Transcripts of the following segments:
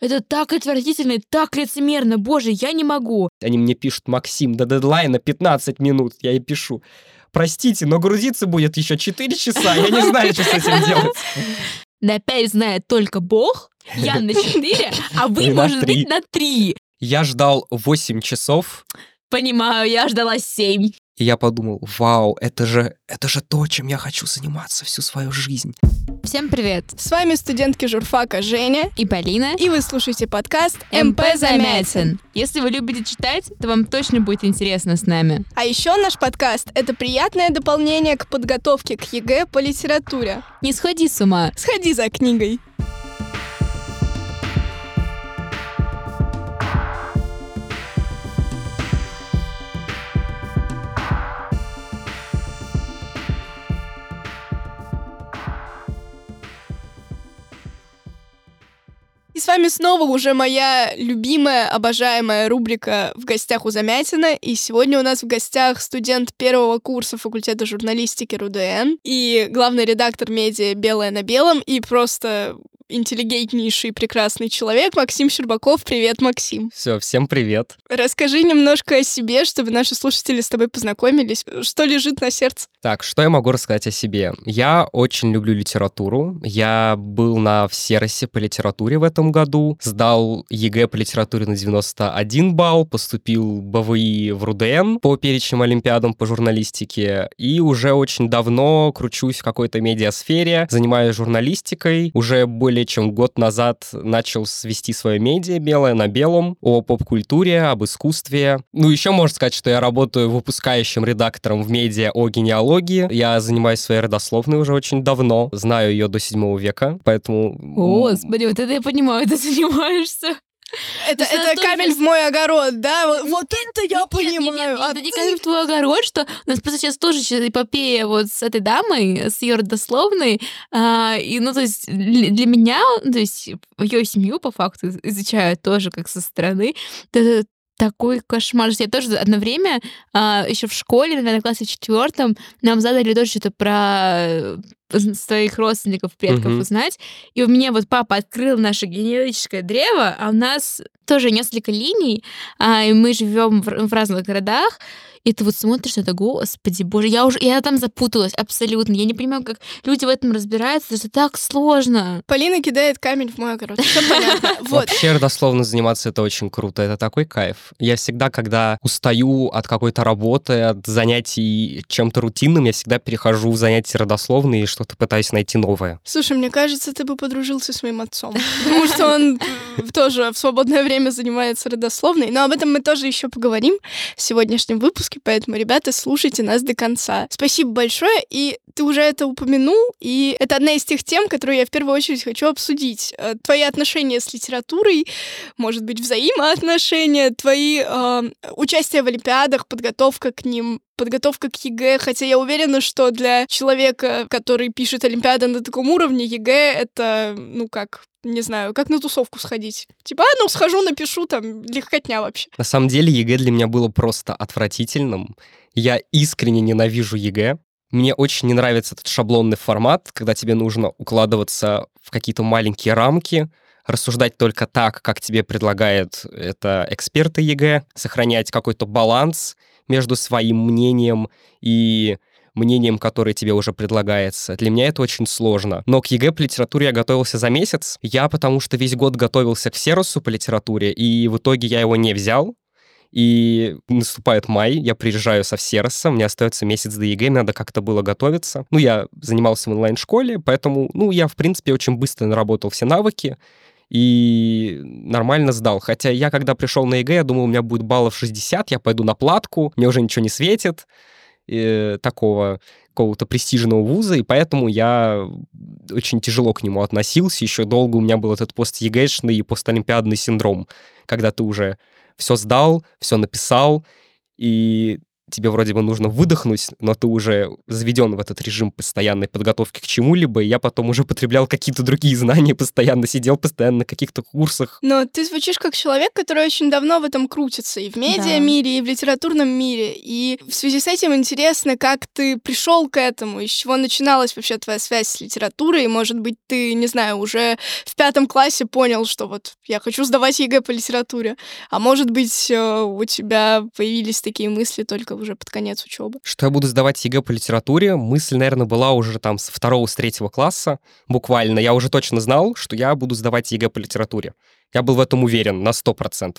Это так отвратительно и так лицемерно. Боже, я не могу. Они мне пишут, Максим, до дедлайна 15 минут. Я ей пишу, простите, но грузиться будет еще 4 часа. Я не знаю, что с этим делать. На 5 знает только Бог, я на 4, а вы, И может быть, на 3. Я ждал 8 часов, Понимаю, я ждала 7. И я подумал, вау, это же, это же то, чем я хочу заниматься всю свою жизнь. Всем привет. С вами студентки журфака Женя, И Полина. и вы слушаете подкаст МП. Замятин. Если вы любите читать, то вам точно будет интересно с нами. А еще наш подкаст — это приятное дополнение к подготовке к ЕГЭ по литературе. Не сходи с ума. Сходи за книгой. И с вами снова уже моя любимая, обожаемая рубрика «В гостях у Замятина». И сегодня у нас в гостях студент первого курса факультета журналистики РУДН и главный редактор медиа «Белое на белом» и просто интеллигентнейший прекрасный человек Максим Щербаков. Привет, Максим. Все, всем привет. Расскажи немножко о себе, чтобы наши слушатели с тобой познакомились. Что лежит на сердце? Так, что я могу рассказать о себе? Я очень люблю литературу. Я был на Всеросе по литературе в этом году, сдал ЕГЭ по литературе на 91 балл, поступил БВИ в РУДН по перечневым олимпиадам по журналистике, и уже очень давно кручусь в какой-то медиасфере, занимаюсь журналистикой. Уже более чем год назад начал свести свое медиа «Белое на белом» о поп-культуре, об искусстве. Ну, еще можно сказать, что я работаю выпускающим редактором в медиа о генеалогии. Я занимаюсь своей родословной уже очень давно, знаю ее до седьмого века, поэтому... Господи, вот это я понимаю, ты занимаешься. Это, это камень в мой огород, да? Вот, это я Нет, нет, понимаю. нет, а это не ты- камень в твой огород, что у нас просто сейчас тоже эпопея вот с этой дамой, с ее родословной. а, и, ну, то есть для меня, ну, то есть ее семью по факту изучаю тоже как со стороны. Это такой кошмар. Я тоже одно время, еще в школе, наверное, в классе четвертом, нам задали тоже что-то про своих родственников, предков Мгм. узнать. И у меня вот папа открыл наше генеалогическое древо, а у нас тоже несколько линий, а, и мы живем в, в разных городах. И ты вот смотришь на это, господи, боже, я уже, я там запуталась абсолютно. Я не понимаю, как люди в этом разбираются, это так сложно. Полина кидает камень в мой огород. Вообще родословно заниматься это очень круто, это такой кайф. Я всегда, когда устаю от какой-то работы, от занятий чем-то рутинным, я всегда перехожу в занятия родословные что-то пытаюсь найти новое. Слушай, мне кажется, ты бы подружился с моим отцом. Потому что он тоже в свободное время занимается родословной. Но об этом мы тоже еще поговорим в сегодняшнем выпуске. Поэтому, ребята, слушайте нас до конца. Спасибо большое. И ты уже это упомянул. И это одна из тех тем, которые я в первую очередь хочу обсудить. Э, Твои отношения с литературой, может быть, взаимоотношения, твои э, участие в олимпиадах, подготовка к ним, подготовка к ЕГЭ, хотя я уверена, что для человека, который пишет Олимпиады на таком уровне, ЕГЭ — это, ну как, не знаю, как на тусовку сходить. Типа, а, ну схожу, напишу, там, легкотня вообще. На самом деле ЕГЭ для меня было просто отвратительным. Я искренне ненавижу ЕГЭ. Мне очень не нравится этот шаблонный формат, когда тебе нужно укладываться в какие-то маленькие рамки, рассуждать только так, как тебе предлагают это эксперты ЕГЭ, сохранять какой-то баланс между своим мнением и мнением, которое тебе уже предлагается. Для меня это очень сложно. Но к ЕГЭ по литературе я готовился за месяц. Я потому что весь год готовился к Всеросу по литературе, и в итоге я его не взял. И наступает май, я приезжаю со Всероса, мне остается месяц до ЕГЭ, мне надо как-то было готовиться. Ну, я занимался в онлайн-школе, поэтому, ну, я, в принципе, очень быстро наработал все навыки и нормально сдал. Хотя я, когда пришел на ЕГЭ, я думал, у меня будет баллов 60, я пойду на платку, мне уже ничего не светит, э, такого какого-то престижного вуза, и поэтому я очень тяжело к нему относился. Еще долго у меня был этот пост-ЕГЭшный и постолимпиадный синдром, когда ты уже все сдал, все написал, и тебе вроде бы нужно выдохнуть, но ты уже заведен в этот режим постоянной подготовки к чему-либо, и я потом уже потреблял какие-то другие знания, постоянно сидел постоянно на каких-то курсах. Но ты звучишь как человек, который очень давно в этом крутится, и в медиа-мире, и в литературном мире. И в связи с этим интересно, как ты пришел к этому, из чего начиналась вообще твоя связь с литературой, и, может быть, ты, не знаю, уже в пятом классе понял, что вот я хочу сдавать ЕГЭ по литературе, а может быть, э, у тебя появились такие мысли только уже под конец учебы. Что я буду сдавать ЕГЭ по литературе, мысль, наверное, была уже там с второго, с третьего класса, буквально. Я уже точно знал, что я буду сдавать ЕГЭ по литературе. Я был в этом уверен на 100%.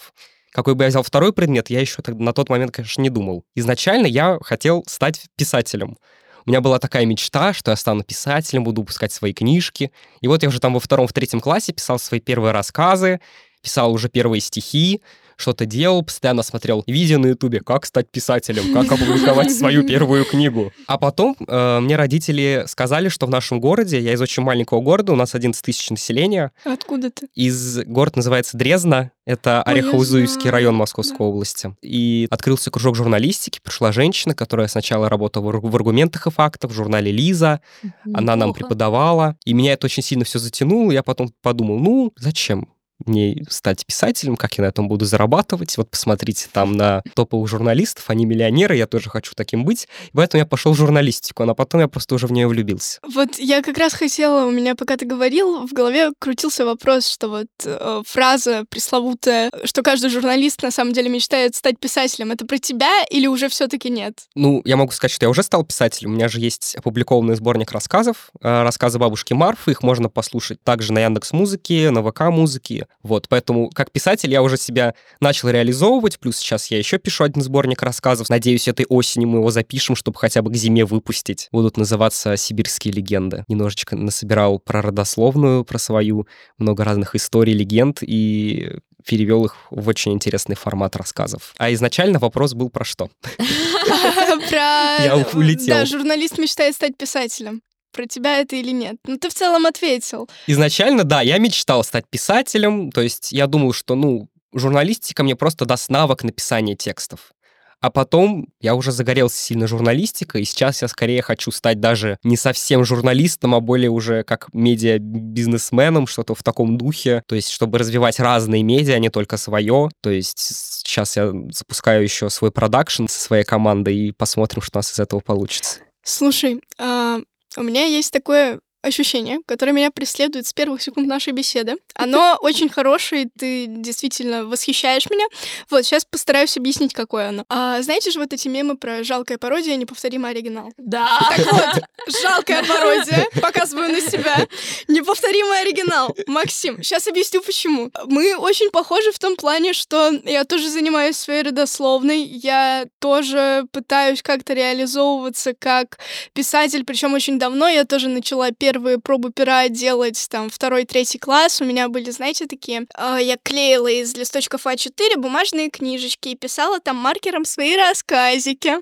Какой бы я взял второй предмет, я еще на тот момент, конечно, не думал. Изначально я хотел стать писателем. У меня была такая мечта, что я стану писателем, буду выпускать свои книжки. И вот я уже там во втором, в третьем классе писал свои первые рассказы, писал уже первые стихи, что-то делал, постоянно смотрел видео на Ютубе, как стать писателем, как опубликовать свою первую книгу. А потом э, мне родители сказали, что в нашем городе, я из очень маленького города, у нас 11 тысяч населения. Откуда ты? Из город называется Дрезна, это Орехово-Зуевский район Московской да. области. И открылся кружок журналистики, пришла женщина, которая сначала работала в аргументах и фактах в журнале «Лиза», Неплохо. она нам преподавала, и меня это очень сильно все затянуло, я потом подумал, ну, зачем? Мне стать писателем, как я на этом буду зарабатывать. Вот посмотрите там на топовых журналистов, они миллионеры, я тоже хочу таким быть. И поэтому я пошел в журналистику, а потом я просто уже в нее влюбился. Вот я как раз хотела, у меня пока ты говорил, в голове крутился вопрос, что вот э, фраза пресловутая, что каждый журналист на самом деле мечтает стать писателем, это про тебя или уже все-таки нет? Ну, я могу сказать, что я уже стал писателем. У меня же есть опубликованный сборник рассказов, э, рассказы бабушки Марфы, их можно послушать также на Яндекс Музыке, на ВК Музыке, вот, поэтому как писатель я уже себя начал реализовывать, плюс сейчас я еще пишу один сборник рассказов. Надеюсь, этой осенью мы его запишем, чтобы хотя бы к зиме выпустить. Будут называться «Сибирские легенды». Немножечко насобирал про родословную, про свою, много разных историй, легенд, и перевел их в очень интересный формат рассказов. А изначально вопрос был про что? Про... Я улетел. Да, журналист мечтает стать писателем про тебя это или нет. Ну, ты в целом ответил. Изначально, да, я мечтал стать писателем, то есть я думал, что, ну, журналистика мне просто даст навык написания текстов. А потом я уже загорелся сильно журналистикой, и сейчас я скорее хочу стать даже не совсем журналистом, а более уже как медиа-бизнесменом, что-то в таком духе, то есть чтобы развивать разные медиа, а не только свое. То есть сейчас я запускаю еще свой продакшн со своей командой, и посмотрим, что у нас из этого получится. Слушай, а у меня есть такое ощущение, которое меня преследует с первых секунд нашей беседы. Оно очень хорошее, ты действительно восхищаешь меня. Вот, сейчас постараюсь объяснить, какое оно. А, знаете же вот эти мемы про жалкая пародия, неповторимый оригинал? Да. Так вот, жалкая пародия, показываю на себя, неповторимый оригинал. Максим, сейчас объясню, почему. Мы очень похожи в том плане, что я тоже занимаюсь своей родословной, я тоже пытаюсь как-то реализовываться как писатель, причем очень давно я тоже начала первый первые пробы пера делать там второй, третий класс, у меня были, знаете, такие... Э, я клеила из листочков А4 бумажные книжечки и писала там маркером свои рассказики.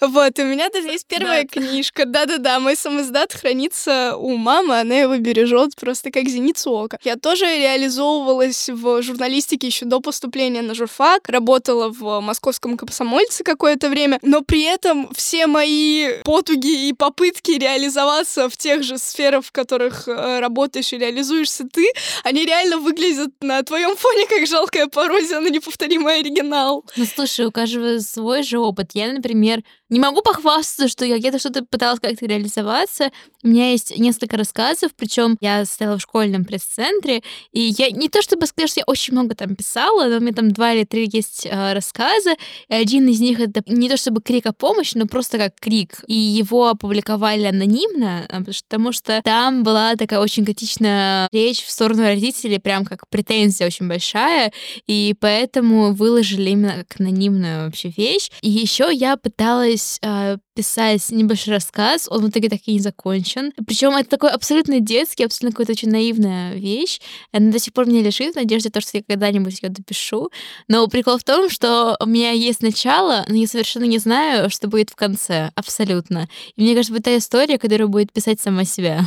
Вот, у меня даже есть первая да. книжка. Да-да-да, мой самоздат хранится у мамы, она его бережет просто как зеницу ока. Я тоже реализовывалась в журналистике еще до поступления на журфак, работала в московском комсомольце какое-то время, но при этом все мои потуги и попытки реализоваться в тех же сферах, в которых э, работаешь и реализуешься ты, они реально выглядят на твоем фоне как жалкая пародия на неповторимый оригинал. Ну, слушай, у каждого свой же опыт. Я, например, не могу похвастаться, что я где-то что-то пыталась как-то реализоваться. У меня есть несколько рассказов, причем я стояла в школьном пресс-центре, и я не то чтобы сказать, что я очень много там писала, но у меня там два или три есть э, рассказа, и один из них это не то чтобы крик о помощи, но просто как крик. И его опубликовали анонимно, а, потому что там была такая очень критичная речь в сторону родителей, прям как претензия очень большая, и поэтому выложили именно как анонимную вообще вещь. И еще я пыталась э, писать небольшой рассказ, он в итоге так и не закончен. Причем это такой абсолютно детский, абсолютно какая-то очень наивная вещь. Она до сих пор меня лежит в надежде, то, что я когда-нибудь ее допишу. Но прикол в том, что у меня есть начало, но я совершенно не знаю, что будет в конце. Абсолютно. И мне кажется, это история, которую будет писать сама себя.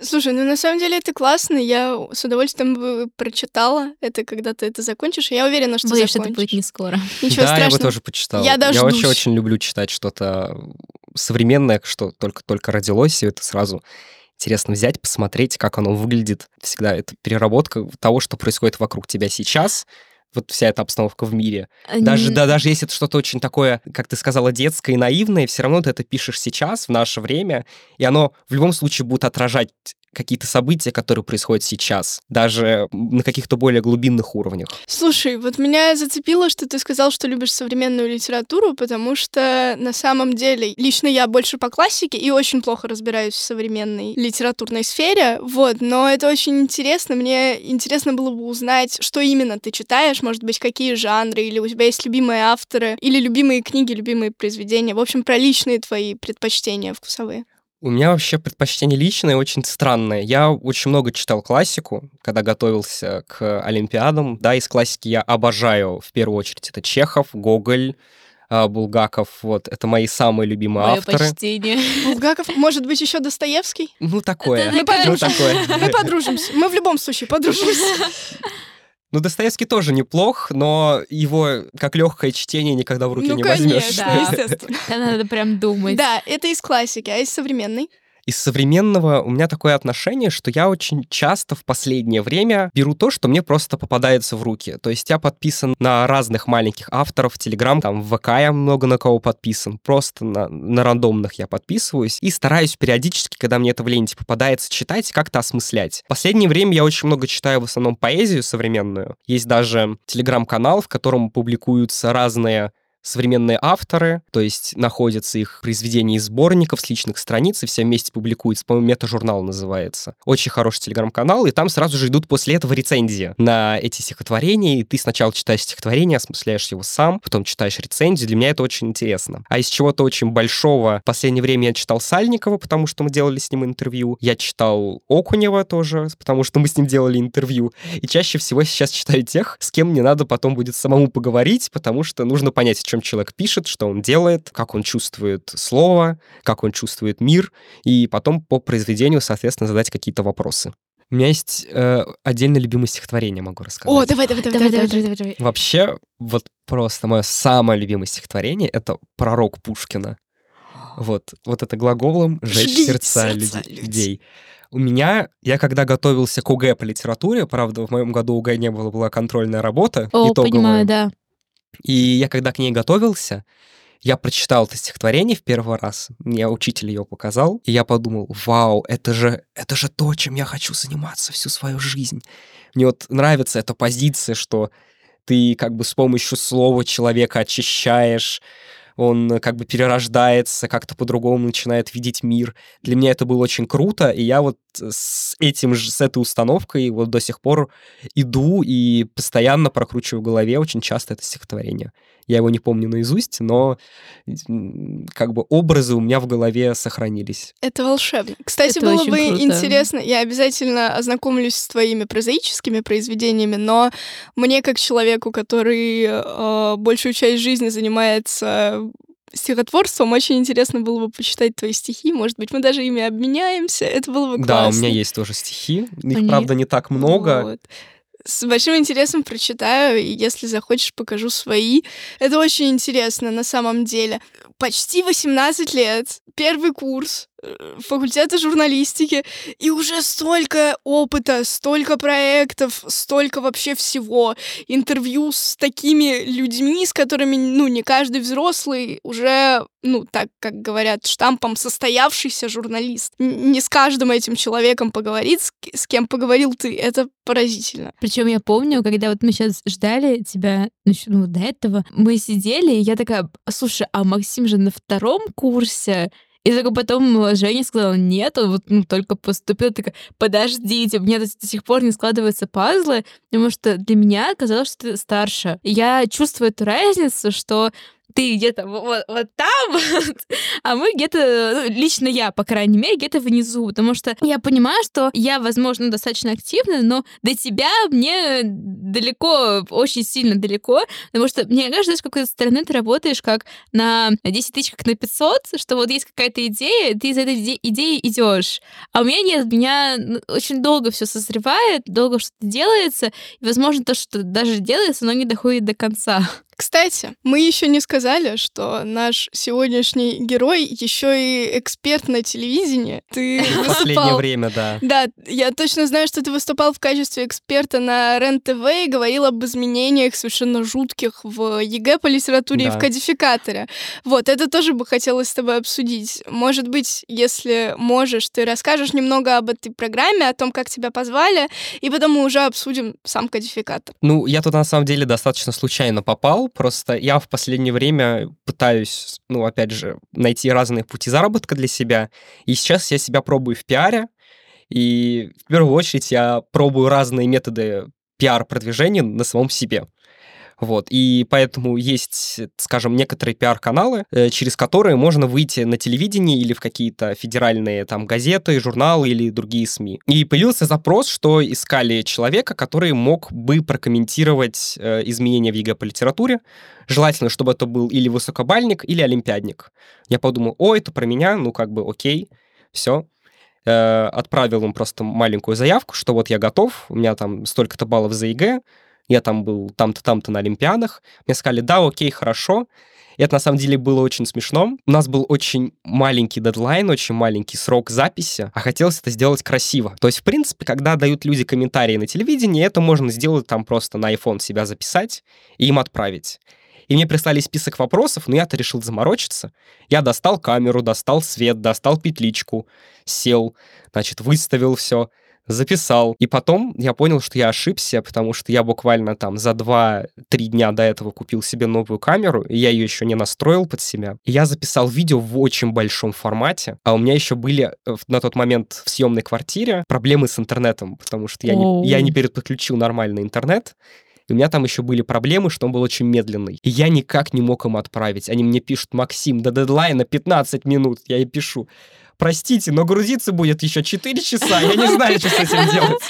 Слушай, ну на самом деле это классно. Я с удовольствием бы прочитала это, когда ты это закончишь. Я уверена, что Боюсь, что это закончишь. будет не скоро. Ничего да, я страшного. бы тоже почитал. Я дождусь. вообще очень люблю читать что-то современное, что только-только родилось, и это сразу интересно взять, посмотреть, как оно выглядит. Всегда это переработка того, что происходит вокруг тебя сейчас, вот вся эта обстановка в мире. Даже, да, даже если это что-то очень такое, как ты сказала, детское и наивное, все равно ты это пишешь сейчас, в наше время, и оно в любом случае будет отражать какие-то события, которые происходят сейчас, даже на каких-то более глубинных уровнях. Слушай, вот меня зацепило, что ты сказал, что любишь современную литературу, потому что на самом деле лично я больше по классике и очень плохо разбираюсь в современной литературной сфере, вот, но это очень интересно. Мне интересно было бы узнать, что именно ты читаешь, может быть, какие жанры, или у тебя есть любимые авторы, или любимые книги, любимые произведения, в общем, про личные твои предпочтения вкусовые. У меня вообще предпочтение личное очень странное. Я очень много читал классику, когда готовился к Олимпиадам. Да, из классики я обожаю в первую очередь это Чехов, Гоголь, а, Булгаков. Вот, это мои самые любимые Мое авторы. почтение. Булгаков, может быть, еще Достоевский? Ну, такое. Мы Ну, подружимся. такое. Мы подружимся. Мы в любом случае подружимся. Ну, Достоевский тоже неплох, но его как легкое чтение никогда в руки Ну, не возьмешь. конечно, Да. естественно. Надо прям думать. Да, это из классики, а из современной? Из современного у меня такое отношение, что я очень часто в последнее время беру то, что мне просто попадается в руки. То есть я подписан на разных маленьких авторов, Телеграм, там в ВК я много на кого подписан, просто на, на рандомных я подписываюсь и стараюсь периодически, когда мне это в ленте попадается, читать, как-то осмыслять. В последнее время я очень много читаю в основном поэзию современную. Есть даже Телеграм-канал, в котором публикуются разные современные авторы, то есть находятся их произведения из сборников с личных страниц, и все вместе публикуются, по-моему, мета-журнал называется. Очень хороший телеграм-канал, и там сразу же идут после этого рецензии на эти стихотворения, и ты сначала читаешь стихотворение, осмысляешь его сам, потом читаешь рецензию, для меня это очень интересно. А из чего-то очень большого в последнее время я читал Сальникова, потому что мы делали с ним интервью, я читал Окунева тоже, потому что мы с ним делали интервью, и чаще всего сейчас читаю тех, с кем мне надо потом будет самому поговорить, потому что нужно понять, о чем человек пишет, что он делает, как он чувствует слово, как он чувствует мир, и потом по произведению, соответственно, задать какие-то вопросы. У меня есть э, отдельно любимое стихотворение, могу рассказать. О, давай, давай, давай, Давай, давай, давай, давай. давай. Вообще, вот просто мое самое любимое стихотворение — это «Пророк Пушкина». Вот, вот это глаголом «жечь Жгли сердца, сердца люд- людей. людей». У меня, я когда готовился к ОГЭ по литературе, правда, в моем году ОГЭ не было, была контрольная работа О, итоговая. понимаю, да. И я когда к ней готовился, я прочитал это стихотворение в первый раз, мне учитель ее показал, и я подумал, вау, это же, это же то, чем я хочу заниматься всю свою жизнь. Мне вот нравится эта позиция, что ты как бы с помощью слова человека очищаешь, он как бы перерождается, как-то по-другому начинает видеть мир. Для меня это было очень круто, и я вот с этим же, с этой установкой вот до сих пор иду и постоянно прокручиваю в голове очень часто это стихотворение. Я его не помню наизусть, но как бы образы у меня в голове сохранились. Это волшебно. Кстати, Это было бы круто. интересно, я обязательно ознакомлюсь с твоими прозаическими произведениями, но мне, как человеку, который э, большую часть жизни занимается стихотворством, очень интересно было бы почитать твои стихи. Может быть, мы даже ими обменяемся. Это было бы Да, у классно. меня есть тоже стихи. Их, Они- правда, не так много. Вот. С большим интересом прочитаю, и если захочешь, покажу свои. Это очень интересно на самом деле. Почти 18 лет, первый курс факультета журналистики, и уже столько опыта, столько проектов, столько вообще всего. Интервью с такими людьми, с которыми, ну, не каждый взрослый уже, ну, так, как говорят, штампом состоявшийся журналист. Не с каждым этим человеком поговорить, с с кем поговорил ты. Это поразительно. Причем я помню, когда вот мы сейчас ждали тебя, ну, ну, до этого, мы сидели, и я такая, слушай, а Максим же на втором курсе, и только потом Женя сказала, нет, он вот ну, только поступил. Такая, подождите, меня до, до сих пор не складываются пазлы, потому что для меня казалось, что ты старше. И я чувствую эту разницу, что ты где-то вот, вот там, а мы где-то, ну, лично я, по крайней мере, где-то внизу, потому что я понимаю, что я, возможно, достаточно активна, но до тебя мне далеко, очень сильно далеко, потому что мне кажется, с какой-то стороны ты работаешь как на 10 тысяч, как на 500, что вот есть какая-то идея, ты из этой идеи идешь, а у меня нет, меня ну, очень долго все созревает, долго что-то делается, и, возможно, то, что даже делается, но не доходит до конца. Кстати, мы еще не сказали, что наш сегодняшний герой еще и эксперт на телевидении. Ты В последнее время, да. Да, я точно знаю, что ты выступал в качестве эксперта на РЕН-ТВ и говорил об изменениях совершенно жутких в ЕГЭ по литературе да. и в кодификаторе. Вот, это тоже бы хотелось с тобой обсудить. Может быть, если можешь, ты расскажешь немного об этой программе, о том, как тебя позвали, и потом мы уже обсудим сам кодификатор. Ну, я тут на самом деле достаточно случайно попал Просто я в последнее время пытаюсь, ну, опять же, найти разные пути заработка для себя. И сейчас я себя пробую в пиаре. И в первую очередь я пробую разные методы пиар-продвижения на самом себе. Вот. И поэтому есть, скажем, некоторые пиар-каналы, э, через которые можно выйти на телевидение или в какие-то федеральные там газеты, журналы или другие СМИ. И появился запрос, что искали человека, который мог бы прокомментировать э, изменения в ЕГЭ по литературе. Желательно, чтобы это был или высокобальник, или олимпиадник. Я подумал, о, это про меня, ну как бы окей, все э, отправил им просто маленькую заявку, что вот я готов, у меня там столько-то баллов за ЕГЭ, я там был там-то, там-то на Олимпиадах. Мне сказали, да, окей, хорошо. И это на самом деле было очень смешно. У нас был очень маленький дедлайн, очень маленький срок записи, а хотелось это сделать красиво. То есть, в принципе, когда дают люди комментарии на телевидении, это можно сделать там просто на iPhone себя записать и им отправить. И мне прислали список вопросов, но я-то решил заморочиться. Я достал камеру, достал свет, достал петличку, сел, значит, выставил все, записал. И потом я понял, что я ошибся, потому что я буквально там за 2-3 дня до этого купил себе новую камеру, и я ее еще не настроил под себя. И я записал видео в очень большом формате, а у меня еще были э, на тот момент в съемной квартире проблемы с интернетом, потому что я не, я не переподключил нормальный интернет, и у меня там еще были проблемы, что он был очень медленный. И я никак не мог им отправить. Они мне пишут, Максим, до дедлайна 15 минут. Я ей пишу, простите, но грузиться будет еще 4 часа, я не знаю, что с этим делать.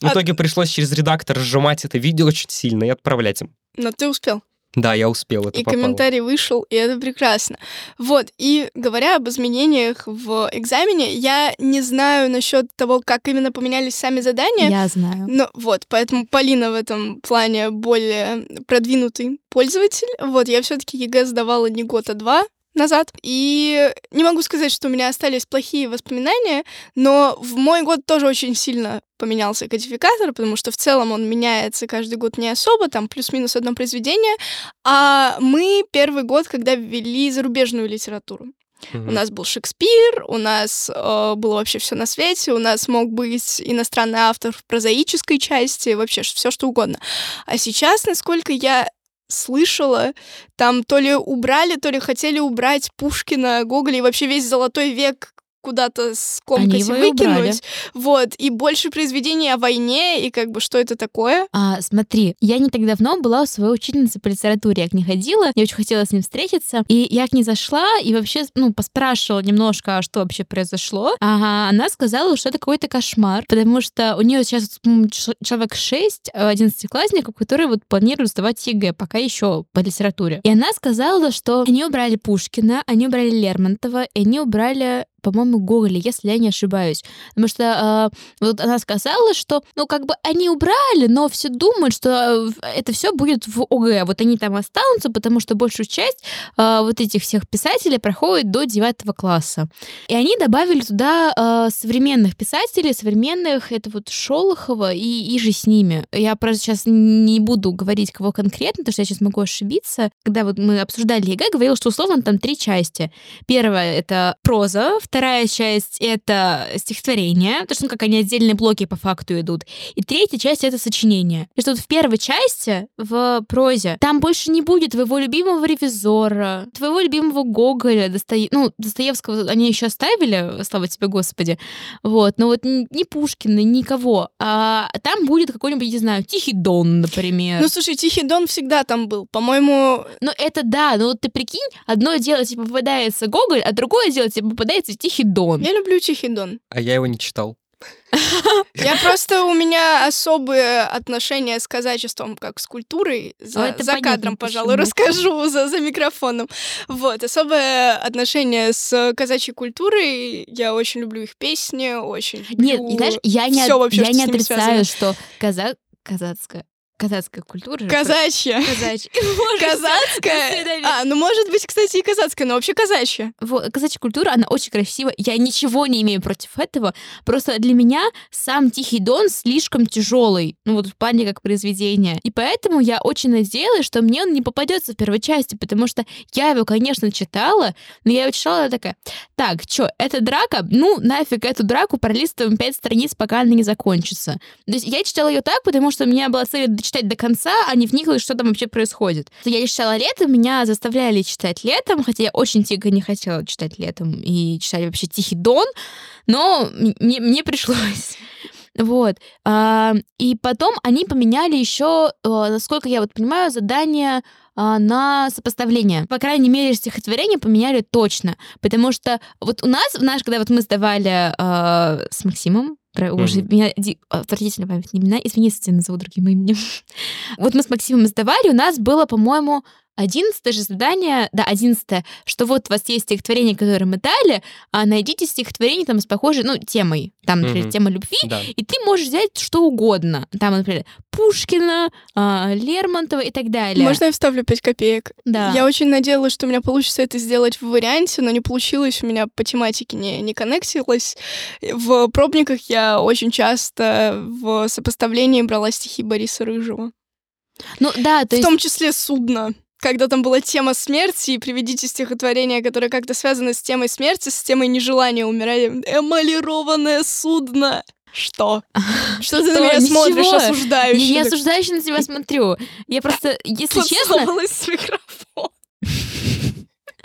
В итоге пришлось через редактор сжимать это видео очень сильно и отправлять им. Но ты успел. Да, я успел, это И попало. комментарий вышел, и это прекрасно. Вот, и говоря об изменениях в экзамене, я не знаю насчет того, как именно поменялись сами задания. Я знаю. Но вот, поэтому Полина в этом плане более продвинутый пользователь. Вот, я все таки ЕГЭ сдавала не год, а два назад. И не могу сказать, что у меня остались плохие воспоминания, но в мой год тоже очень сильно поменялся кодификатор, потому что в целом он меняется каждый год не особо, там плюс-минус одно произведение. А мы первый год, когда ввели зарубежную литературу. Mm-hmm. У нас был Шекспир, у нас э, было вообще все на свете, у нас мог быть иностранный автор в прозаической части, вообще все что угодно. А сейчас, насколько я слышала, там то ли убрали, то ли хотели убрать Пушкина, Гоголя и вообще весь золотой век куда-то скомкать и выкинуть. Убрали. Вот. И больше произведений о войне, и как бы что это такое. А, смотри, я не так давно была у своей учительницы по литературе. Я к ней ходила, я очень хотела с ним встретиться. И я к ней зашла и вообще, ну, поспрашивала немножко, а что вообще произошло. Ага, она сказала, что это какой-то кошмар, потому что у нее сейчас человек 6 11-классников, которые вот планируют сдавать ЕГЭ, пока еще по литературе. И она сказала, что они убрали Пушкина, они убрали Лермонтова, и они убрали по-моему, Гоголя, если я не ошибаюсь. Потому что э, вот она сказала, что, ну, как бы они убрали, но все думают, что э, это все будет в ОГЭ. Вот они там останутся, потому что большую часть э, вот этих всех писателей проходит до девятого класса. И они добавили туда э, современных писателей, современных, это вот Шолохова и, иже с ними. Я просто сейчас не буду говорить, кого конкретно, потому что я сейчас могу ошибиться. Когда вот мы обсуждали ЕГЭ, говорила, что условно там три части. Первая — это проза, вторая часть — это стихотворение, потому что ну, как они отдельные блоки по факту идут. И третья часть — это сочинение. И что вот в первой части, в прозе, там больше не будет твоего любимого ревизора, твоего любимого Гоголя, Достое... ну, Достоевского они еще оставили, слава тебе, Господи. Вот, но вот ни Пушкина, никого. А там будет какой-нибудь, не знаю, Тихий Дон, например. Ну, слушай, Тихий Дон всегда там был. По-моему... Ну, это да, но вот ты прикинь, одно дело тебе попадается Гоголь, а другое дело тебе попадается Тихий Дон. Я люблю Тихий Дон. А я его не читал. Я просто, у меня особые отношения с казачеством, как с культурой. За, это за кадром, пожалуй, расскажу, за, за микрофоном. Вот, особое отношение с казачьей культурой. Я очень люблю их песни, очень Нет, люблю и знаешь, я не, от- вообще, я не отрицаю, связано. что казак, казацкая, казацкая культура... Казачья. Казачья. Казацкая. А, ну может быть, кстати, и казацкая, но вообще казачья. Вот, казачья культура, она очень красивая. Я ничего не имею против этого. Просто для меня сам Тихий Дон слишком тяжелый. Ну вот в плане как произведение. И поэтому я очень надеялась, что мне он не попадется в первой части, потому что я его, конечно, читала, но я его читала такая, так, что, это драка? Ну, нафиг эту драку пролистываем пять страниц, пока она не закончится. То есть я читала ее так, потому что у меня была цель дочитать до конца, а не вникнуть, что там вообще происходит. Я читала летом, меня заставляли читать летом, хотя я очень тихо не хотела читать летом и читать вообще Тихий Дон, но мне, мне пришлось. Вот. А, И потом они поменяли еще, э, насколько я вот понимаю, задание а, на сопоставление. По крайней мере, стихотворение поменяли точно. Потому что вот у нас, в наш, когда вот мы сдавали э, с Максимом, про- уже Мгм. у меня ди- отвратительная память на имена, извините, если я назову другим именем. Вот мы с Максимом сдавали, у нас было, по-моему, одиннадцатое же задание, да, одиннадцатое, что вот у вас есть стихотворение, которое мы дали, а найдите стихотворение там с похожей, ну, темой. Там, например, Мгм. тема любви, Да. и ты можешь взять что угодно. Там, например, Пушкина, а, Лермонтова и так далее. Можно я вставлю 5 копеек? Да. Я очень надеялась, что у меня получится это сделать в варианте, но не получилось, у меня по тематике не, не коннектилось. В пробниках я очень часто в сопоставлении брала стихи Бориса Рыжего. Ну да, то в есть... том числе «Судно». Когда там была тема смерти, и приведите стихотворение, которое как-то связано с темой смерти, с темой нежелания умирать. Эмалированное судно. Что? Что ты на меня смотришь, осуждающий? Я не осуждающе на тебя смотрю. Я просто, если честно... в микрофон.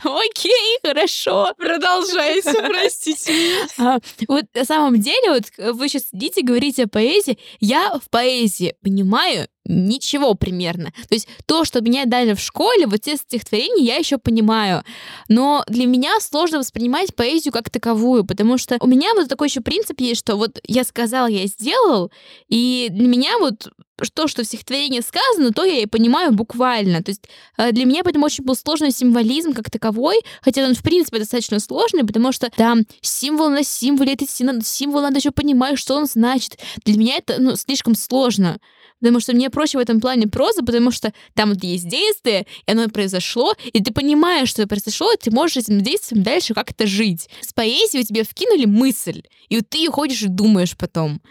Окей, хорошо. Продолжайте, простите. А, вот на самом деле, вот э, вы сейчас сидите, говорите о поэзии. Я в поэзии понимаю ничего примерно. То есть то, что меня дали в школе, вот те стихотворения я еще понимаю. Но для меня сложно воспринимать поэзию как таковую, потому что у меня вот такой еще принцип есть, что вот я сказал, я сделал, и для меня вот то, что в стихотворении сказано, то я и понимаю буквально. То есть э, для меня поэтому очень был сложный символизм как таковой, хотя он, в принципе, достаточно сложный, потому что там символ на символе, этот сим- символ надо еще понимать, что он значит. Для меня это ну, слишком сложно. Потому что мне проще в этом плане проза, потому что там вот есть действие, и оно произошло, и ты понимаешь, что произошло, и ты можешь этим действием дальше как-то жить. С поэзией тебе вкинули мысль, и вот ты ее ходишь и думаешь потом.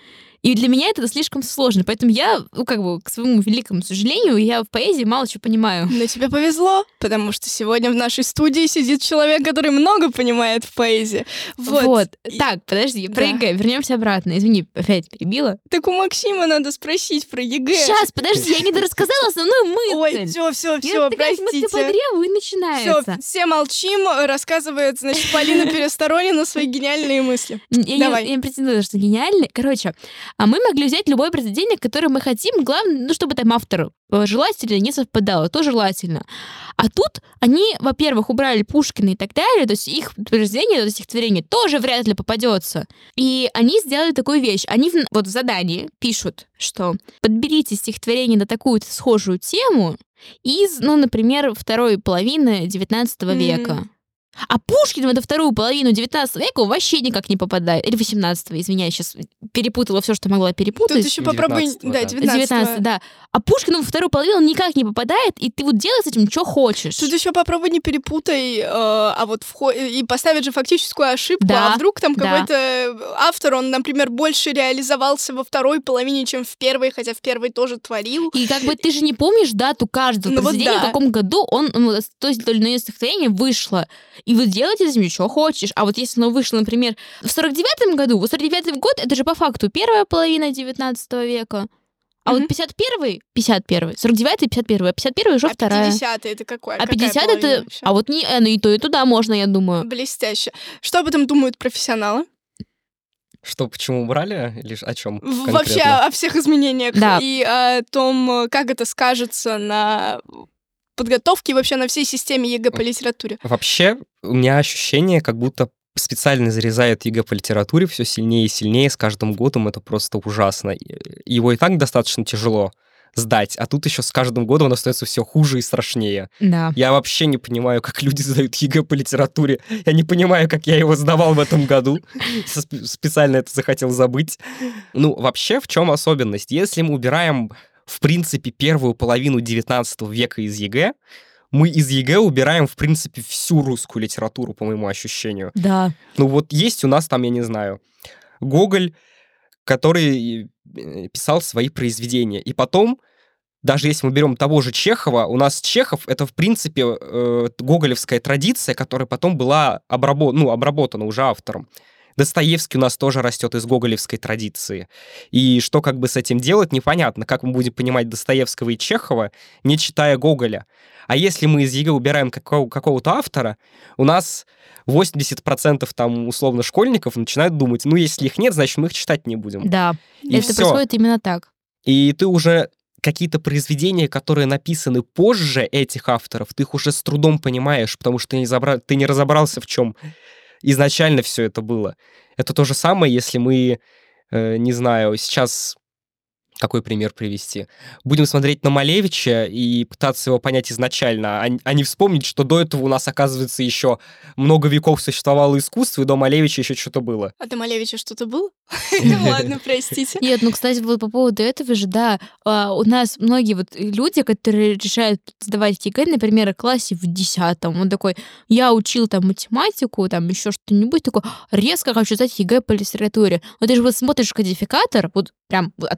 И для меня это слишком сложно. Поэтому я, ну, как бы, к своему великому сожалению, я в поэзии мало чего понимаю. Но тебе повезло, потому что сегодня в нашей студии сидит человек, который много понимает в поэзии. Вот. Вот. И- Так, подожди, Да. про ЕГЭ. Вернемся обратно. Извини, опять перебила. Так у Максима надо спросить про ЕГЭ. Сейчас, подожди, я не дорассказала основную мысль. Ой, все, все, Я все, простите. по древу и Все, начинается. все молчим, рассказывает, значит, Полина Пересторонина свои гениальные мысли. Я, Давай. Я не претендую, что гениальный. Короче, а мы могли взять любое произведение, которое мы хотим. Главное, ну, чтобы там автор э, желательно не совпадало. То желательно. А тут они, во-первых, убрали Пушкина и так далее, то есть их произведение, это стихотворение тоже вряд ли попадется. И они сделали такую вещь. Они в- вот в задании пишут, что подберите стихотворение на такую-то схожую тему из, ну, например, второй половины 19 Мгм. века. А Пушкин в эту вторую половину 19 века вообще никак не попадает. Или 18 извиняюсь, сейчас перепутала все, что могла перепутать. Тут еще попробуй... 19-го, Да, да. 19 19 да. А Пушкин во вторую половину никак не попадает, и ты вот делай с этим, что хочешь. Тут еще попробуй не перепутай, э, а вот вхо- и поставить же фактическую ошибку, Да, а вдруг там да. какой-то автор, он, например, больше реализовался во второй половине, чем в первой, хотя в первой тоже творил. И как бы ты же не помнишь дату каждого Ну вот произведения, да. в каком году он, ну, то есть то или иное стихотворение вышло. И вот делайте из нее что хочешь. А вот если оно вышло, например, в 49-м году, вот 49-й год, это же по факту первая половина 19 века. А Мгм. вот 51-й, 51-й, 49-й, 51-й, а 51-й уже а вторая. 50 это какой? А Какая 50 половина это... вообще? А вот не, э, ну и то, и туда можно, я думаю. Блестяще. Что об этом думают профессионалы? Что, почему убрали? Или о чем В- Вообще о всех изменениях Да. и о том, э, как это скажется на подготовке и вообще на всей системе ЕГЭ по литературе. Вообще, у меня ощущение, как будто специально зарезают ЕГЭ по литературе все сильнее и сильнее с каждым годом. Это просто ужасно. И- Его и так достаточно тяжело сдать, а тут еще с каждым годом он становится все хуже и страшнее. Да. Я вообще не понимаю, как люди сдают ЕГЭ по литературе. Я не понимаю, как я его сдавал в этом году. Специально это захотел забыть. Ну, вообще, в чем особенность? Если мы убираем, в принципе, первую половину 19 века из ЕГЭ, мы из ЕГЭ убираем, в принципе, всю русскую литературу, по моему ощущению. Да. Ну вот есть у нас там, я не знаю, Гоголь, который э, писал свои произведения. И потом, даже если мы берем того же Чехова, у нас Чехов — это, в принципе, э, гоголевская традиция, которая потом была обрабо- ну, обработана уже автором. Достоевский у нас тоже растет из гоголевской традиции. И что как бы с этим делать, непонятно. Как мы будем понимать Достоевского и Чехова, не читая Гоголя. А если мы из ЕГЭ убираем какого- какого-то автора, у нас 80% там условно школьников начинают думать, ну, если их нет, значит, мы их читать не будем. Да. И это всё. происходит именно так. И ты уже какие-то произведения, которые написаны позже этих авторов, ты их уже с трудом понимаешь, потому что ты не, забра- ты не разобрался, в чем изначально все это было. Это то же самое, если мы, э, не знаю, сейчас какой пример привести? Будем смотреть на Малевича и пытаться его понять изначально, а, а не вспомнить, что до этого у нас, оказывается, еще много веков существовало искусство, и до Малевича еще что-то было. А до Малевича что-то было? Ладно, простите. Нет, ну, кстати, вот по поводу этого же, да, а, у нас многие вот люди, которые решают сдавать ЕГЭ, например, в классе в десятом, он такой, я учил там математику, там еще что-нибудь, такой, резко хочу сдать ЕГЭ по литературе. Вот ты же вот смотришь кодификатор, вот прям вот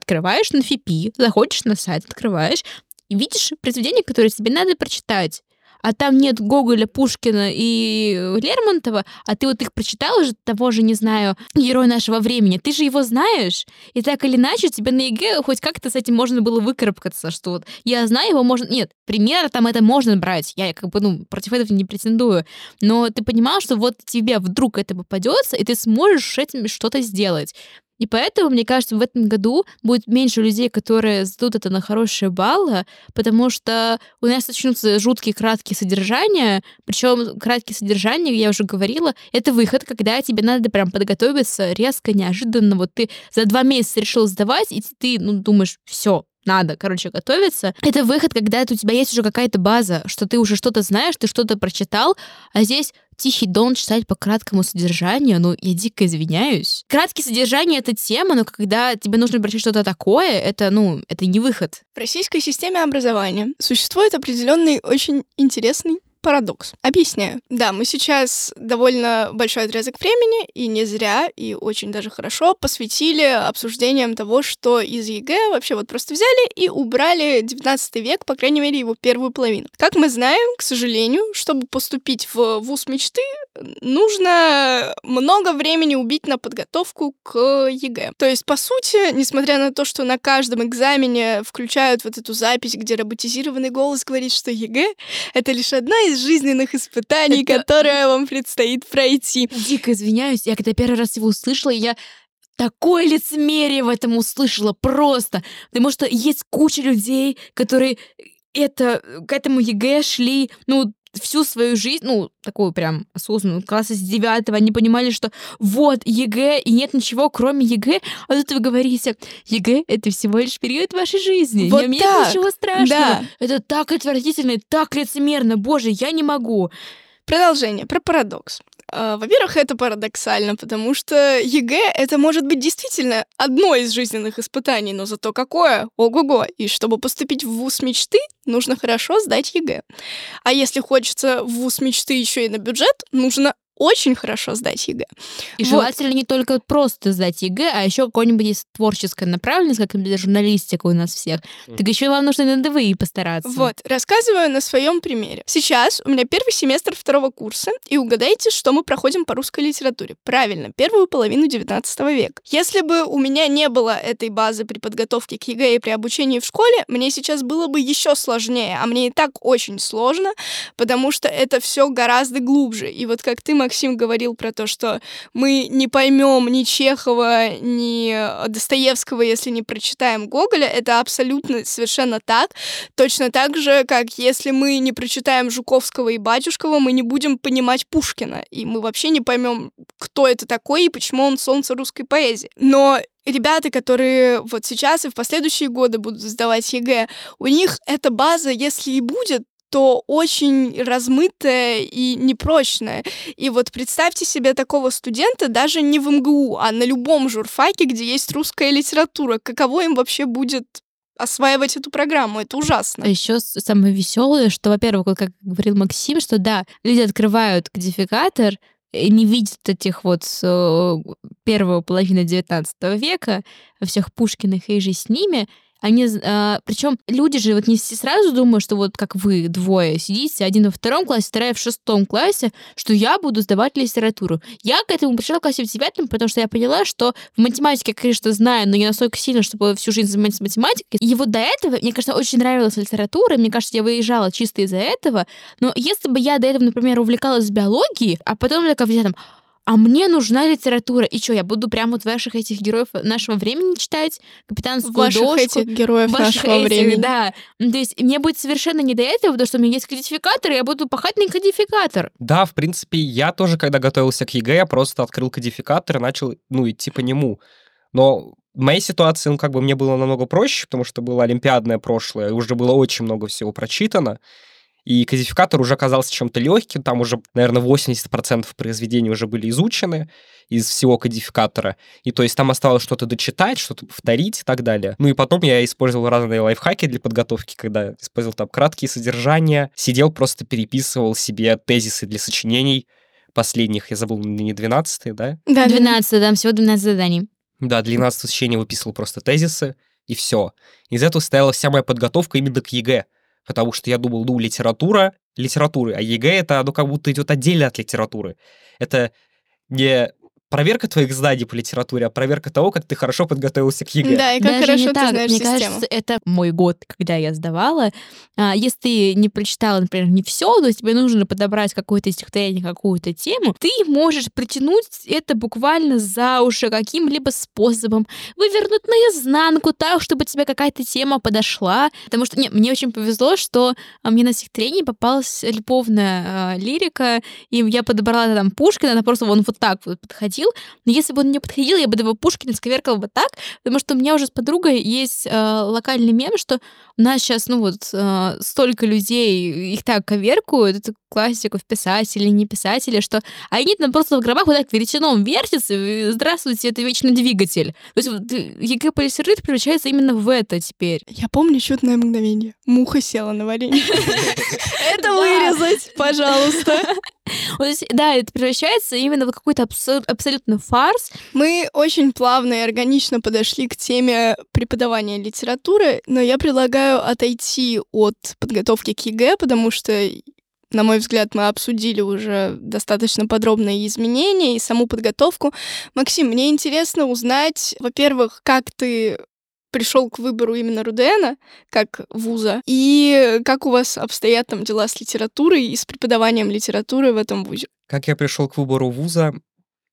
открываешь на ФИПИ, заходишь на сайт, открываешь, и видишь произведения, которые тебе надо прочитать. А там нет Гоголя, Пушкина и Лермонтова, а ты вот их прочитал уже, того же, не знаю, героя нашего времени. Ты же его знаешь, и так или иначе тебе на ЕГЭ хоть как-то с этим можно было выкарабкаться, что вот я знаю его, можно... Нет, пример там это можно брать, я как бы, ну, против этого не претендую, но ты понимал, что вот тебе вдруг это попадется, и ты сможешь с этим что-то сделать. И поэтому, мне кажется, в этом году будет меньше людей, которые сдадут это на хорошие баллы, потому что у нас начнутся жуткие краткие содержания, причем краткие содержания, я уже говорила, это выход, когда тебе надо прям подготовиться резко, неожиданно. Вот ты за два месяца решил сдавать, и ты, ну, думаешь, все, надо, короче, готовиться. Это выход, когда у тебя есть уже какая-то база, что ты уже что-то знаешь, ты что-то прочитал, а здесь тихий дон читать по краткому содержанию, ну, я дико извиняюсь. Краткие содержания — это тема, но когда тебе нужно прочитать что-то такое, это, ну, это не выход. В российской системе образования существует определенный очень интересный парадокс. Объясняю. Да, мы сейчас довольно большой отрезок времени, и не зря, и очень даже хорошо посвятили обсуждениям того, что из ЕГЭ вообще вот просто взяли и убрали 19 век, по крайней мере, его первую половину. Как мы знаем, к сожалению, чтобы поступить в вуз мечты, нужно много времени убить на подготовку к ЕГЭ. То есть, по сути, несмотря на то, что на каждом экзамене включают вот эту запись, где роботизированный голос говорит, что ЕГЭ — это лишь одна из жизненных испытаний, Это- которое вам предстоит пройти. Дико извиняюсь, я когда первый раз его услышала, я такое лицемерие в этом услышала просто. Потому что есть куча людей, которые это, к этому ЕГЭ шли, ну, всю свою жизнь, ну, такую прям осознанную, класса с девятого, они понимали, что вот ЕГЭ, и нет ничего, кроме ЕГЭ, а тут вы говорите, ЕГЭ — это всего лишь период вашей жизни, Вот в нем нет так, ничего страшного. да. Это так отвратительно, и так лицемерно, боже, я не могу. Продолжение про парадокс. А, Во-первых, это парадоксально, потому что ЕГЭ — это может быть действительно одно из жизненных испытаний, но зато какое? Ого-го! И чтобы поступить в ВУЗ мечты, нужно хорошо сдать ЕГЭ. А если хочется в ВУЗ мечты еще и на бюджет, нужно очень хорошо сдать ЕГЭ. И вот. желательно не только просто сдать ЕГЭ, а еще какое-нибудь есть творческая направленность, как, например, журналистика у нас всех. Так еще вам нужно на ДВИ постараться. Вот, рассказываю на своем примере. Сейчас у меня первый семестр второго курса, и угадайте, что мы проходим по русской литературе. Правильно, первую половину 19 века. Если бы у меня не было этой базы при подготовке к ЕГЭ и при обучении в школе, мне сейчас было бы еще сложнее, а мне и так очень сложно, потому что это все гораздо глубже. И вот как ты, Максим говорил про то, что мы не поймем ни Чехова, ни Достоевского, если не прочитаем Гоголя, это абсолютно совершенно так. Точно так же, как если мы не прочитаем Жуковского и Батюшкова, мы не будем понимать Пушкина, и мы вообще не поймем, кто это такой и почему он солнце русской поэзии. Но ребята, которые вот сейчас и в последующие годы будут сдавать ЕГЭ, у них эта база, если и будет, то очень размытая и непрочная. И вот представьте себе такого студента даже не в МГУ, а на любом журфаке, где есть русская литература. Каково им вообще будет осваивать эту программу. Это ужасно. А еще самое веселое, что, во-первых, вот как говорил Максим, что да, люди открывают кодификатор, и не видят этих вот э, первого половины 19 века, всех Пушкиных и же с ними, они, э, а, причем люди же вот не все сразу думают, что вот как вы двое сидите, один во втором классе, вторая в шестом классе, что я буду сдавать литературу. Я к этому пришла в классе в девятом, потому что я поняла, что в математике, конечно, знаю, но не настолько сильно, чтобы всю жизнь заниматься математикой. И вот до этого, мне кажется, очень нравилась литература, мне кажется, я выезжала чисто из-за этого. Но если бы я до этого, например, увлекалась биологией, а потом такая в девятом, а мне нужна литература. И что, я буду прямо вот ваших этих героев нашего времени читать? Капитанскую вашу дочку? этих героев ваших нашего этих, времени. Да. Ну, то есть мне будет совершенно не до этого, потому что у меня есть кодификатор, и я буду пахать на кодификатор. Да, в принципе, я тоже, когда готовился к ЕГЭ, я просто открыл кодификатор и начал, ну, идти по нему. Но в моей ситуации, ну, как бы мне было намного проще, потому что было олимпиадное прошлое, и уже было очень много всего прочитано и кодификатор уже оказался чем-то легким, там уже, наверное, 80% произведений уже были изучены из всего кодификатора, и то есть там осталось что-то дочитать, что-то повторить и так далее. Ну и потом я использовал разные лайфхаки для подготовки, когда использовал там краткие содержания, сидел, просто переписывал себе тезисы для сочинений последних, я забыл, не 12 да? Да, 12 там всего 12 заданий. Да, для 12 сочинений выписывал просто тезисы, и все. Из этого состояла вся моя подготовка именно к ЕГЭ потому что я думал, ну, литература, литературы, а ЕГЭ это, оно как будто идет отдельно от литературы. Это не проверка твоих знаний по литературе, а проверка того, как ты хорошо подготовился к ЕГЭ. Да, и как Даже хорошо ты так. знаешь Мне систему. кажется, это мой год, когда я сдавала. А, если ты не прочитала, например, не все, то тебе нужно подобрать какое-то стихотворение, какую-то тему, ты можешь притянуть это буквально за уши каким-либо способом, вывернуть наизнанку так, чтобы тебе какая-то тема подошла. Потому что, не, мне очень повезло, что а, мне на стихотворении попалась любовная э, лирика, и я подобрала там Пушкина, она просто вон вот так вот подходила подходил. Но если бы он не подходил, я бы его Пушкина сковеркала бы так, потому что у меня уже с подругой есть э, локальный мем, что у нас сейчас, ну вот, э, столько людей их так коверкуют, это классиков, писателей, не писателей, что они там просто в гробах вот так веретеном вертятся, и здравствуйте, это вечный двигатель. То есть вот, э, ЕГЭ по превращается именно в это теперь. Я помню чудное мгновение. Муха села на варенье. Это вырезать, пожалуйста. Да, это превращается именно в какой-то абсолютно фарс. Мы очень плавно и органично подошли к теме преподавания литературы, но я предлагаю отойти от подготовки к ЕГЭ, потому что на мой взгляд, мы обсудили уже достаточно подробно и изменения, и саму подготовку. Максим, мне интересно узнать, во-первых, как ты пришел к выбору именно РУДНа как вуза, и как у вас обстоят там дела с литературой и с преподаванием литературы в этом вузе? Как я пришел к выбору вуза?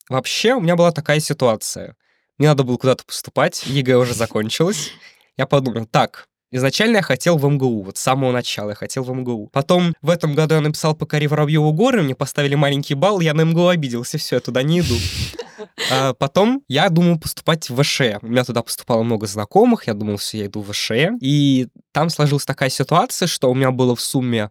Вообще, у меня была такая ситуация. Мне надо было куда-то поступать, ЕГЭ уже закончилось. Я подумал, так, Изначально я хотел в МГУ, вот с самого начала я хотел в МГУ. Потом в этом году я написал Покори Воробьевы горы, мне поставили маленький балл, я на МГУ обиделся, все, я туда не иду. А потом я думал поступать в ВШ. У меня туда поступало много знакомых, я думал, все, я иду в ВШ. И там сложилась такая ситуация, что у меня было в сумме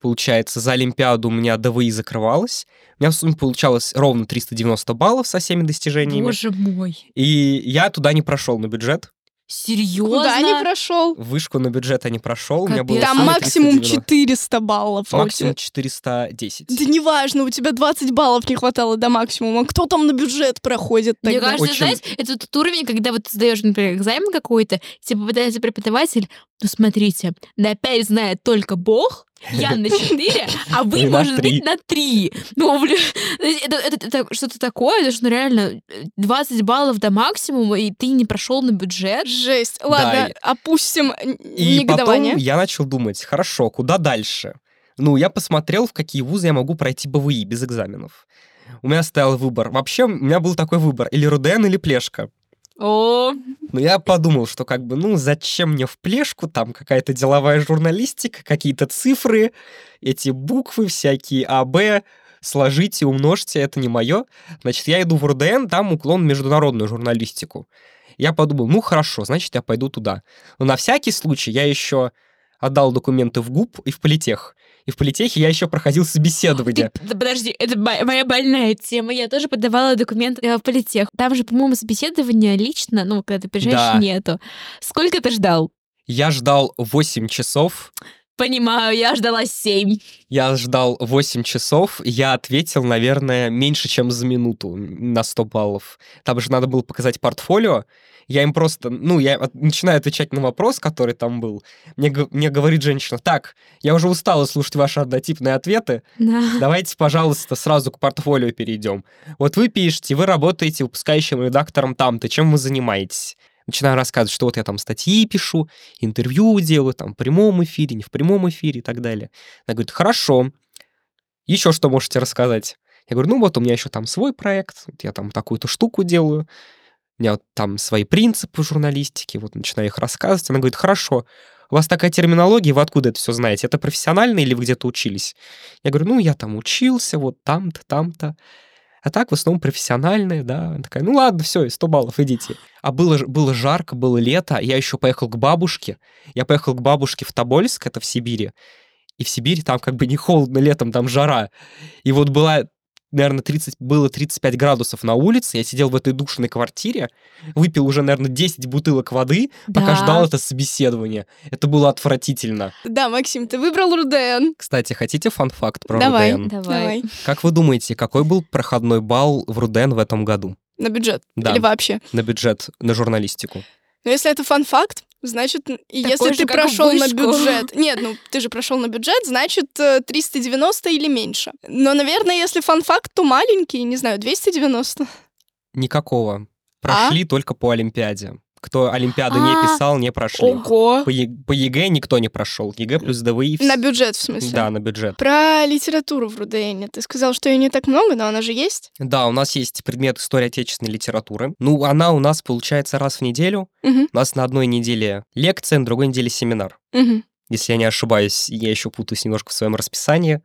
получается, за Олимпиаду у меня ДВИ закрывалось. У меня в сумме получалось ровно 390 баллов со всеми достижениями. Боже мой. И я туда не прошел на бюджет. Серьезно? Куда не прошел? Вышку на бюджет я не прошел. У меня было Капец. Там максимум 390. 400 баллов. Максимум тебя- 410. Да неважно, у тебя 20 баллов не хватало до максимума. Кто там на бюджет проходит Мне тогда? кажется, Очень- знаете, это тот уровень, когда вот ты сдаешь, например, экзамен какой-то, тебе попадается преподаватель, ну смотрите, на 5 знает только Бог, я на 4, а вы, может быть, на 3. Ну, блин, это, это- это что-то такое, это что, ну, реально, 20 баллов до максимума, и ты не прошел на бюджет. Жесть. Ладно, и- опустим И негодование. потом я начал думать, хорошо, куда дальше? Ну, я посмотрел, в какие вузы я могу пройти БВИ без экзаменов. У меня стоял выбор. Вообще, у меня был такой выбор. Или РУДН, или Плешка. О, Но я подумал, что как бы, ну, зачем мне в Плешку? Там какая-то деловая журналистика, какие-то цифры, эти буквы всякие, АБ, сложите, умножьте, это не мое. Значит, я иду в РУДН, там уклон в международную журналистику. Я подумал, ну, хорошо, значит, я пойду туда. Но на всякий случай я еще отдал документы в ГУП и в Политех. И в Политехе я еще проходил собеседование. ты- подожди, это мо- моя больная тема. Я тоже подавала документы э, в политех. Там же, по-моему, собеседования лично, ну, когда ты приезжаешь, Да. нету. Сколько ты ждал? Я ждал 8 часов, Понимаю, я ждала 7. Я ждал 8 часов, я ответил, наверное, меньше, чем за минуту на 100 баллов. Там же надо было показать портфолио. Я им просто, ну, я от- начинаю отвечать на вопрос, который там был. Мне, мне говорит женщина, так, я уже устала слушать ваши однотипные ответы, Да. давайте, пожалуйста, сразу к портфолио перейдем. Вот вы пишете, вы работаете выпускающим редактором там-то, чем вы занимаетесь? Начинаю рассказывать, что вот я там статьи пишу, интервью делаю, там, в прямом эфире, не в прямом эфире и так далее. Она говорит, хорошо, еще что можете рассказать? Я говорю, ну вот у меня еще там свой проект, вот я там такую-то штуку делаю, у меня вот там свои принципы в журналистике, вот начинаю их рассказывать. Она говорит, хорошо, у вас такая терминология, вы откуда это все знаете? Это профессионально или вы где-то учились? Я говорю, ну, я там учился, вот там-то, там-то. А так, в основном, профессиональные, да. Она такая, ну ладно, все, 100 баллов, идите. А было, было жарко, было лето, я еще поехал к бабушке. Я поехал к бабушке в Тобольск, это в Сибири. И в Сибири там как бы не холодно летом, там жара. И вот была, наверное, 30, было 35 градусов на улице, я сидел в этой душной квартире, выпил уже, наверное, 10 бутылок воды, пока Да. ждал это собеседование. Это было отвратительно. Да, Максим, ты выбрал РУДН. Кстати, хотите фан-факт про Давай. РУДН? Давай. Давай. Как вы думаете, какой был проходной балл в РУДН в этом году? На бюджет. Да. Или вообще. На бюджет, на журналистику. Но если это фан-факт, значит, Такой если же, ты прошел на бюджет... Нет, ну ты же прошел на бюджет, значит, э, 390 или меньше. Но, наверное, если фан-факт, то маленький, не знаю, 290. Никакого. Прошли только по Олимпиаде. Кто Олимпиаду не А. писал, не прошли. Ого! По, Е- по ЕГЭ никто не прошел. ЕГЭ плюс ДВИ. вс- На бюджет, в смысле? Да, на бюджет. Про литературу в РУДН. Ты сказал, что ее не так много, но она же есть. Да, у нас есть предмет истории отечественной литературы. Ну, она у нас получается раз в неделю. У нас на одной неделе лекция, на другой неделе семинар. Если я не ошибаюсь, я еще путаюсь немножко в своем расписании.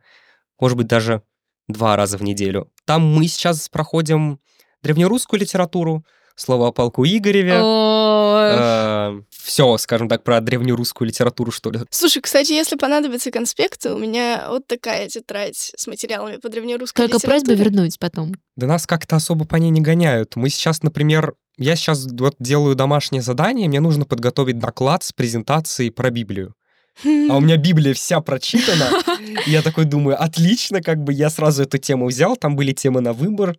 Может быть, даже два раза в неделю. Там мы сейчас проходим древнерусскую литературу, слово о полку Игореве. О, Все, скажем так, про древнерусскую литературу, что ли. Слушай, кстати, если понадобятся конспекты, у меня вот такая тетрадь с материалами по древнерусской Только просьба литературе. вернуть потом. Да нас как-то особо по ней не гоняют. Мы сейчас, например, я сейчас вот делаю домашнее задание, мне нужно подготовить доклад с презентацией про Библию. А у меня Библия вся прочитана. Я такой думаю, отлично, как бы я сразу эту тему взял, там были темы на выбор.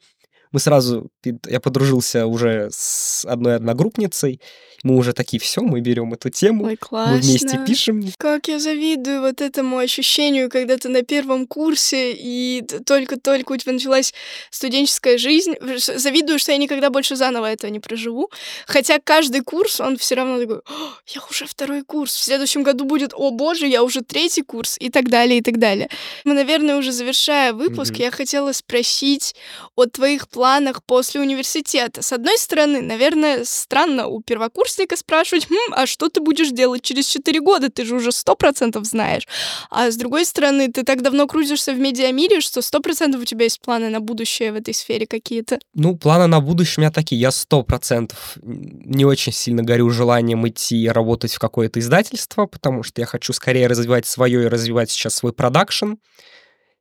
Мы сразу, я подружился уже с одной одногруппницей, мы уже такие, все, мы берем эту тему, Ой, классно. мы вместе пишем. Как я завидую вот этому ощущению, когда ты на первом курсе, и только-только у тебя началась студенческая жизнь. Завидую, что я никогда больше заново этого не проживу. Хотя каждый курс, он все равно такой, «О, я уже второй курс, в следующем году будет, о боже, я уже третий курс, и так далее, и так далее. Мы, наверное, уже завершая выпуск, Мгм. я хотела спросить о твоих планах после университета. С одной стороны, наверное, странно у первокурсника спрашивать, «Хм, а что ты будешь делать через 4 года? Ты же уже 100% знаешь. А с другой стороны, ты так давно крутишься в медиамире, что 100% у тебя есть планы на будущее в этой сфере какие-то. Ну, планы на будущее у меня такие. Я сто процентов не очень сильно горю желанием идти работать в какое-то издательство, потому что я хочу скорее развивать свое и развивать сейчас свой продакшн.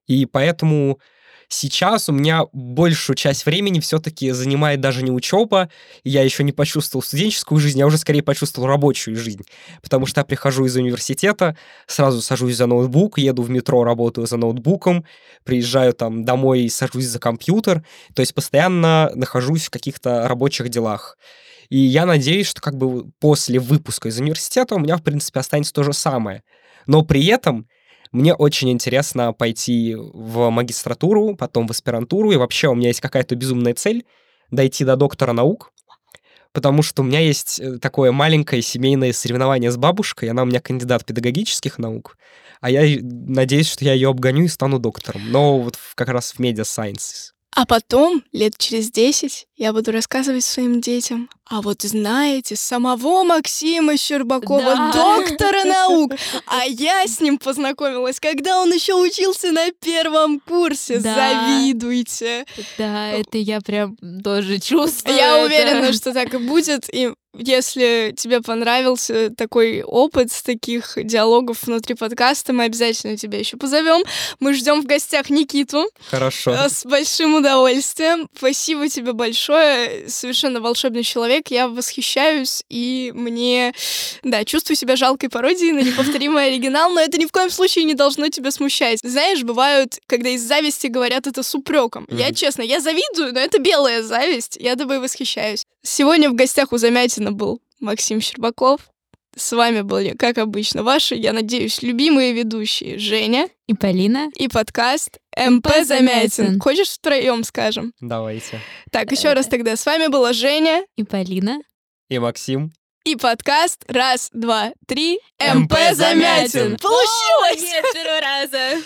И поэтому сейчас у меня большую часть времени все-таки занимает даже не учеба, я еще не почувствовал студенческую жизнь, я уже скорее почувствовал рабочую жизнь, потому что я прихожу из университета, сразу сажусь за ноутбук, еду в метро, работаю за ноутбуком, приезжаю там домой и сажусь за компьютер, то есть постоянно нахожусь в каких-то рабочих делах. И я надеюсь, что как бы после выпуска из университета у меня, в принципе, останется то же самое. Но при этом мне очень интересно пойти в магистратуру, потом в аспирантуру, и вообще у меня есть какая-то безумная цель дойти до доктора наук, потому что у меня есть э, такое маленькое семейное соревнование с бабушкой, она у меня кандидат педагогических наук, а я надеюсь, что я ее обгоню и стану доктором, но вот как раз в медиа sciences. А потом, лет через десять, я буду рассказывать своим детям. А вот знаете, самого Максима Щербакова, Да. доктора наук, а я с ним познакомилась, когда он еще учился на первом курсе. Да. Завидуйте. Да, это я прям тоже чувствую. Я это. уверена, что так и будет. И если тебе понравился такой опыт с таких диалогов внутри подкаста, мы обязательно тебя еще позовем. Мы ждем в гостях Никиту. Хорошо. Э, С большим удовольствием. Спасибо тебе большое. Совершенно волшебный человек. Я восхищаюсь, и мне, да, чувствую себя жалкой пародией на неповторимый оригинал, но это ни в коем случае не должно тебя смущать. Знаешь, бывают, когда из зависти говорят это с упреком. Я, честно, я завидую, но это белая зависть. Я тобой восхищаюсь. Сегодня в гостях у Замятина был Максим Щербаков. С вами были, как обычно, ваши, я надеюсь, любимые ведущие Женя И Полина. и подкаст МП Замятин. Хочешь втроем скажем? Давайте. Так, еще раз тогда. С вами была Женя И Полина. И Максим. и подкаст Раз, два, три. МП Замятин. Получилось! Нет, первого раза.